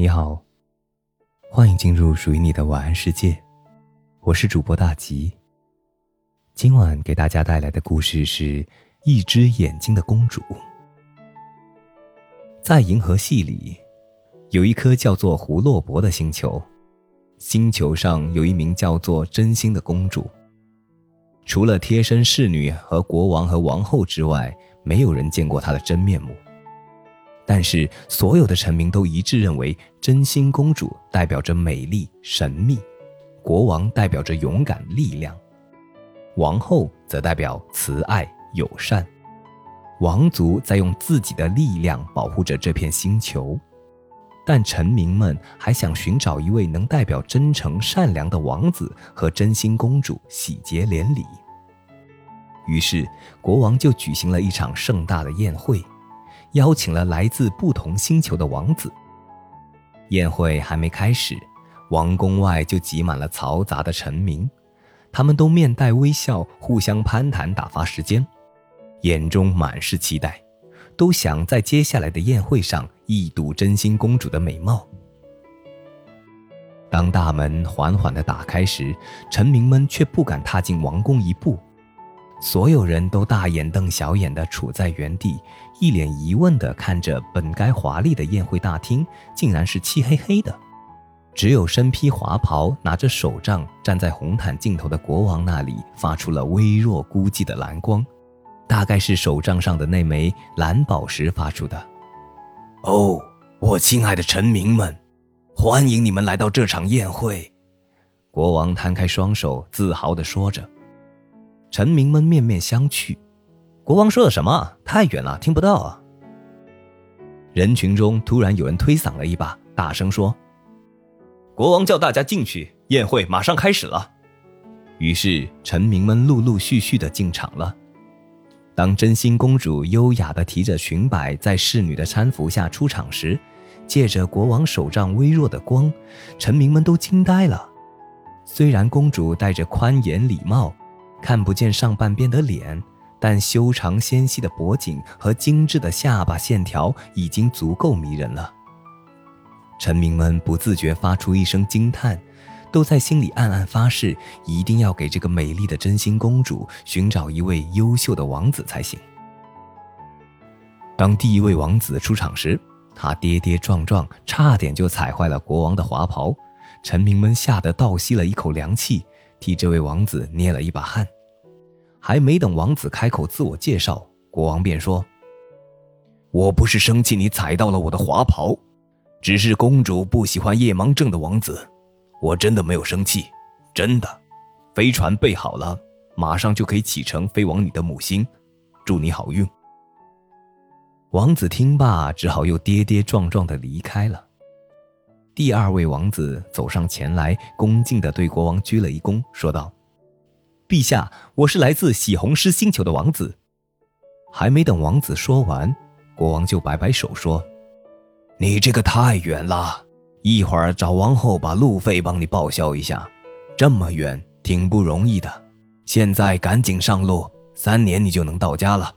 你好，欢迎进入属于你的晚安世界，我是主播大吉。今晚给大家带来的故事是一只眼睛的公主。在银河系里，有一颗叫做胡洛伯的星球，星球上有一名叫做真心的公主。除了贴身侍女和国王和王后之外，没有人见过她的真面目。但是，所有的臣民都一致认为，真心公主代表着美丽、神秘，国王代表着勇敢、力量，王后则代表慈爱、友善，王族在用自己的力量保护着这片星球。但臣民们还想寻找一位能代表真诚、善良的王子和真心公主喜结连理。于是，国王就举行了一场盛大的宴会。邀请了来自不同星球的王子。宴会还没开始，王宫外就挤满了嘈杂的臣民，他们都面带微笑，互相攀谈打发时间，眼中满是期待，都想在接下来的宴会上一睹真心公主的美貌。当大门缓缓地打开时，臣民们却不敢踏进王宫一步。所有人都大眼瞪小眼地处在原地，一脸疑问地看着本该华丽的宴会大厅，竟然是漆黑黑的。只有身披华袍、拿着手杖站在红毯尽头的国王那里，发出了微弱孤寂的蓝光，大概是手杖上的那枚蓝宝石发出的。哦，我亲爱的臣民们，欢迎你们来到这场宴会！国王摊开双手，自豪地说着。臣民们面面相觑，国王说了什么？太远了，听不到啊！人群中突然有人推搡了一把，大声说：“国王叫大家进去，宴会马上开始了。”于是臣民们陆陆续续的进场了。当真心公主优雅的提着裙摆，在侍女的搀扶下出场时，借着国王手杖微弱的光，臣民们都惊呆了。虽然公主戴着宽檐礼帽。看不见上半边的脸，但修长纤细的脖颈和精致的下巴线条已经足够迷人了。臣民们不自觉发出一声惊叹，都在心里暗暗发誓，一定要给这个美丽的真心公主寻找一位优秀的王子才行。当第一位王子出场时，他跌跌撞撞，差点就踩坏了国王的华袍，臣民们吓得倒吸了一口凉气。替这位王子捏了一把汗，还没等王子开口自我介绍，国王便说：“我不是生气你踩到了我的华袍，只是公主不喜欢夜盲症的王子。我真的没有生气，真的。飞船备好了，马上就可以启程飞往你的母星。祝你好运。”王子听罢，只好又跌跌撞撞地离开了。第二位王子走上前来，恭敬地对国王鞠了一躬，说道：“陛下，我是来自喜红狮星球的王子。”还没等王子说完，国王就摆摆手说：“你这个太远了，一会儿找王后把路费帮你报销一下。这么远，挺不容易的。现在赶紧上路，三年你就能到家了。”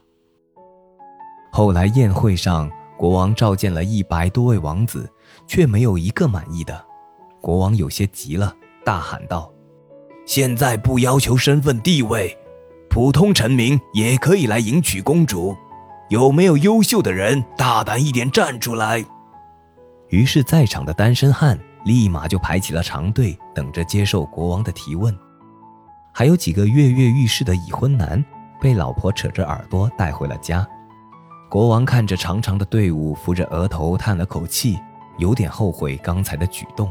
后来宴会上。国王召见了一百多位王子，却没有一个满意的。国王有些急了，大喊道：“现在不要求身份地位，普通臣民也可以来迎娶公主。有没有优秀的人，大胆一点站出来？”于是，在场的单身汉立马就排起了长队，等着接受国王的提问。还有几个跃跃欲试的已婚男，被老婆扯着耳朵带回了家。国王看着长长的队伍，扶着额头叹了口气，有点后悔刚才的举动，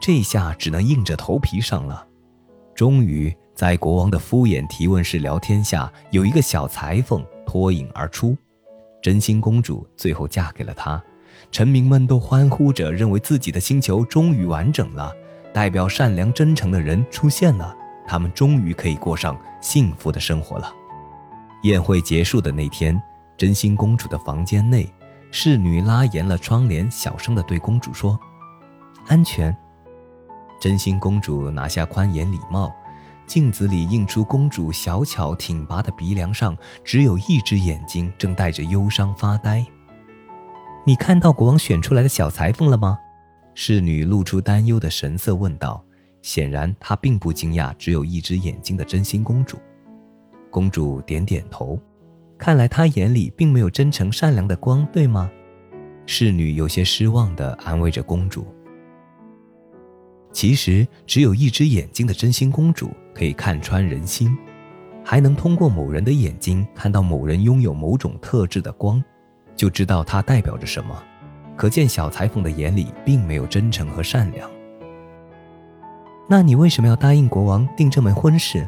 这下只能硬着头皮上了。终于，在国王的敷衍提问式聊天下，有一个小裁缝脱颖而出，真心公主最后嫁给了他。臣民们都欢呼着，认为自己的星球终于完整了，代表善良真诚的人出现了，他们终于可以过上幸福的生活了。宴会结束的那天。真心公主的房间内，侍女拉严了窗帘，小声地对公主说：“安全。”真心公主拿下宽檐礼帽，镜子里映出公主小巧挺拔的鼻梁上，只有一只眼睛正带着忧伤发呆。你看到国王选出来的小裁缝了吗？侍女露出担忧的神色问道。显然，她并不惊讶只有一只眼睛的真心公主。公主点点头，看来他眼里并没有真诚善良的光，对吗？侍女有些失望地安慰着公主。其实，只有一只眼睛的真心公主可以看穿人心，还能通过某人的眼睛看到某人拥有某种特质的光，就知道它代表着什么。可见小裁缝的眼里并没有真诚和善良。那你为什么要答应国王定这门婚事？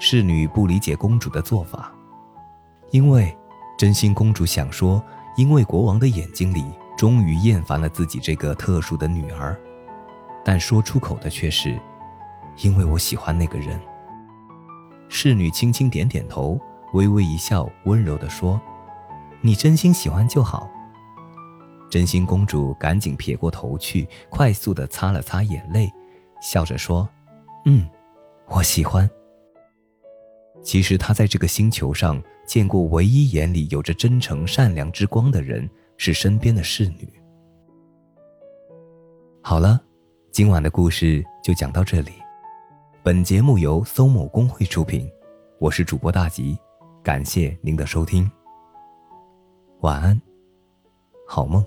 侍女不理解公主的做法，因为真心公主想说，因为国王的眼睛里终于厌烦了自己这个特殊的女儿，但说出口的却是，因为我喜欢那个人。侍女轻轻点点头，微微一笑，温柔地说：“你真心喜欢就好。”真心公主赶紧撇过头去，快速地擦了擦眼泪，笑着说：“嗯，我喜欢。”其实他在这个星球上见过唯一眼里有着真诚善良之光的人，是身边的侍女。好了，今晚的故事就讲到这里。本节目由搜某公会出品，我是主播大吉，感谢您的收听。晚安，好梦。